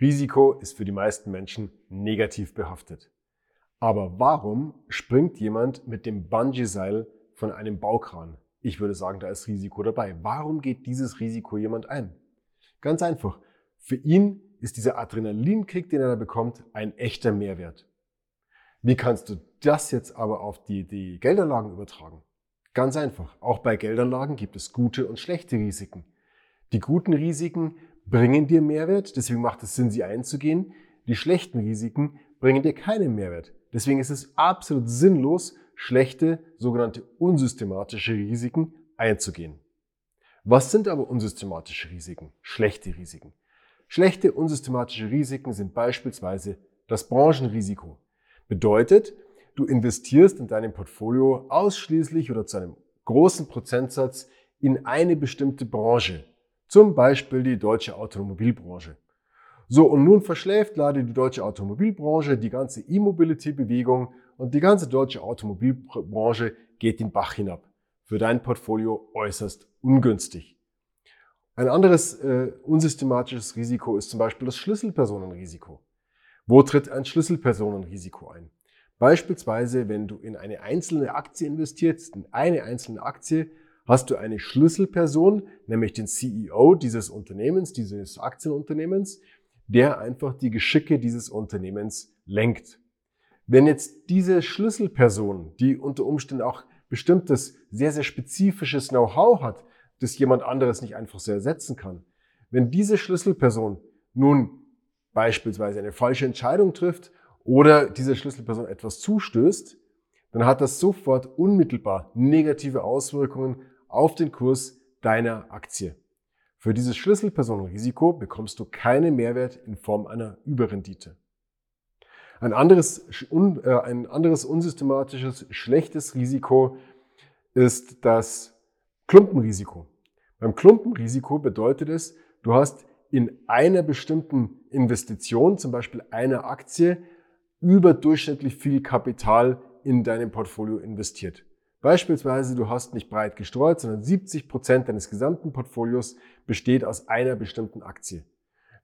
Risiko ist für die meisten Menschen negativ behaftet. Aber warum springt jemand mit dem Bungee-Seil von einem Baukran? Ich würde sagen, da ist Risiko dabei. Warum geht dieses Risiko jemand ein? Ganz einfach. Für ihn ist dieser Adrenalinkick, den er da bekommt, ein echter Mehrwert. Wie kannst du das jetzt aber auf die, die Geldanlagen übertragen? Ganz einfach. Auch bei Geldanlagen gibt es gute und schlechte Risiken. Die guten Risiken bringen dir Mehrwert, deswegen macht es Sinn, sie einzugehen. Die schlechten Risiken bringen dir keinen Mehrwert. Deswegen ist es absolut sinnlos, schlechte, sogenannte unsystematische Risiken einzugehen. Was sind aber unsystematische Risiken? Schlechte Risiken. Schlechte unsystematische Risiken sind beispielsweise das Branchenrisiko. Bedeutet, du investierst in deinem Portfolio ausschließlich oder zu einem großen Prozentsatz in eine bestimmte Branche. Zum Beispiel die deutsche Automobilbranche. So, und nun verschläft leider die deutsche Automobilbranche die ganze E-Mobility-Bewegung und die ganze deutsche Automobilbranche geht den Bach hinab. Für dein Portfolio äußerst ungünstig. Ein anderes äh, unsystematisches Risiko ist zum Beispiel das Schlüsselpersonenrisiko. Wo tritt ein Schlüsselpersonenrisiko ein? Beispielsweise, wenn du in eine einzelne Aktie investierst, in eine einzelne Aktie, hast du eine Schlüsselperson, nämlich den CEO dieses Unternehmens, dieses Aktienunternehmens, der einfach die Geschicke dieses Unternehmens lenkt. Wenn jetzt diese Schlüsselperson, die unter Umständen auch bestimmtes, sehr, sehr spezifisches Know-how hat, das jemand anderes nicht einfach so ersetzen kann, wenn diese Schlüsselperson nun beispielsweise eine falsche Entscheidung trifft oder diese Schlüsselperson etwas zustößt, dann hat das sofort unmittelbar negative Auswirkungen auf den Kurs deiner Aktie. Für dieses Schlüsselpersonenrisiko bekommst du keinen Mehrwert in Form einer Überrendite. Ein anderes, äh, ein anderes unsystematisches, schlechtes Risiko ist das Klumpenrisiko. Beim Klumpenrisiko bedeutet es, du hast in einer bestimmten Investition, zum Beispiel einer Aktie, überdurchschnittlich viel Kapital in deinem Portfolio investiert. Beispielsweise, du hast nicht breit gestreut, sondern 70 Prozent deines gesamten Portfolios besteht aus einer bestimmten Aktie.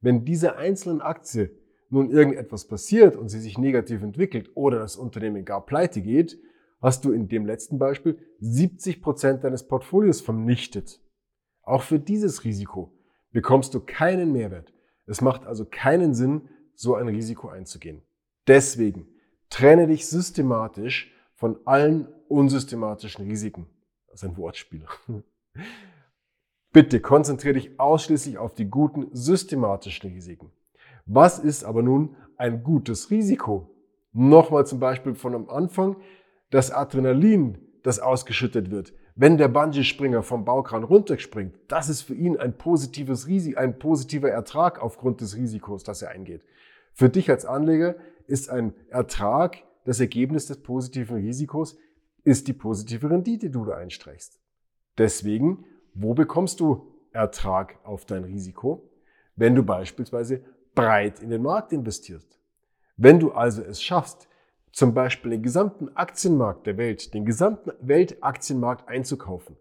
Wenn diese einzelnen Aktie nun irgendetwas passiert und sie sich negativ entwickelt oder das Unternehmen gar pleite geht, hast du in dem letzten Beispiel 70 Prozent deines Portfolios vernichtet. Auch für dieses Risiko bekommst du keinen Mehrwert. Es macht also keinen Sinn, so ein Risiko einzugehen. Deswegen trenne dich systematisch von allen unsystematischen Risiken. Das ist ein Wortspiel. Bitte konzentriere dich ausschließlich auf die guten systematischen Risiken. Was ist aber nun ein gutes Risiko? Nochmal zum Beispiel von am Anfang, das Adrenalin, das ausgeschüttet wird, wenn der Bungee-Springer vom Baukran runterspringt, das ist für ihn ein positives Risiko, ein positiver Ertrag aufgrund des Risikos, das er eingeht. Für dich als Anleger ist ein Ertrag das Ergebnis des positiven Risikos, ist die positive Rendite, die du einstreichst. Deswegen, wo bekommst du Ertrag auf dein Risiko? Wenn du beispielsweise breit in den Markt investierst. Wenn du also es schaffst, zum Beispiel den gesamten Aktienmarkt der Welt, den gesamten Weltaktienmarkt einzukaufen,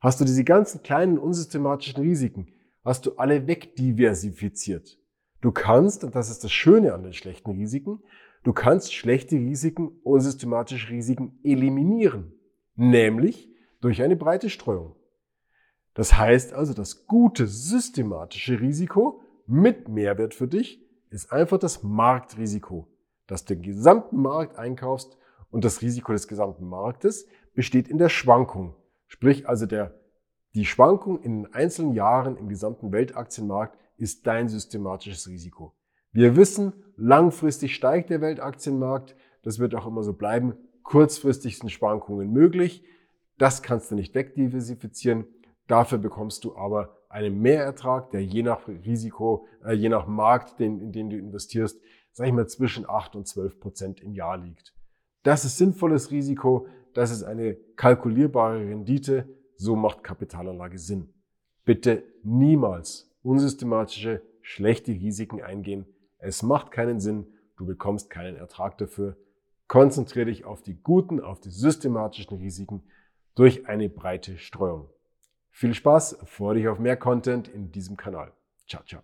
hast du diese ganzen kleinen unsystematischen Risiken, hast du alle wegdiversifiziert. Du kannst, und das ist das Schöne an den schlechten Risiken, du kannst schlechte Risiken, unsystematische Risiken eliminieren, nämlich durch eine breite Streuung. Das heißt also, das gute systematische Risiko mit Mehrwert für dich ist einfach das Marktrisiko, dass du den gesamten Markt einkaufst und das Risiko des gesamten Marktes besteht in der Schwankung. Sprich also der, die Schwankung in den einzelnen Jahren im gesamten Weltaktienmarkt ist dein systematisches Risiko. Wir wissen, langfristig steigt der Weltaktienmarkt. Das wird auch immer so bleiben. Kurzfristig sind Schwankungen möglich. Das kannst du nicht wegdiversifizieren. Dafür bekommst du aber einen Mehrertrag, der je nach Risiko, äh, je nach Markt, den, in den du investierst, sag ich mal, zwischen 8 und 12 Prozent im Jahr liegt. Das ist sinnvolles Risiko, das ist eine kalkulierbare Rendite, so macht Kapitalanlage Sinn. Bitte niemals unsystematische, schlechte Risiken eingehen. Es macht keinen Sinn, du bekommst keinen Ertrag dafür. Konzentriere dich auf die guten, auf die systematischen Risiken durch eine breite Streuung. Viel Spaß, freue dich auf mehr Content in diesem Kanal. Ciao, ciao.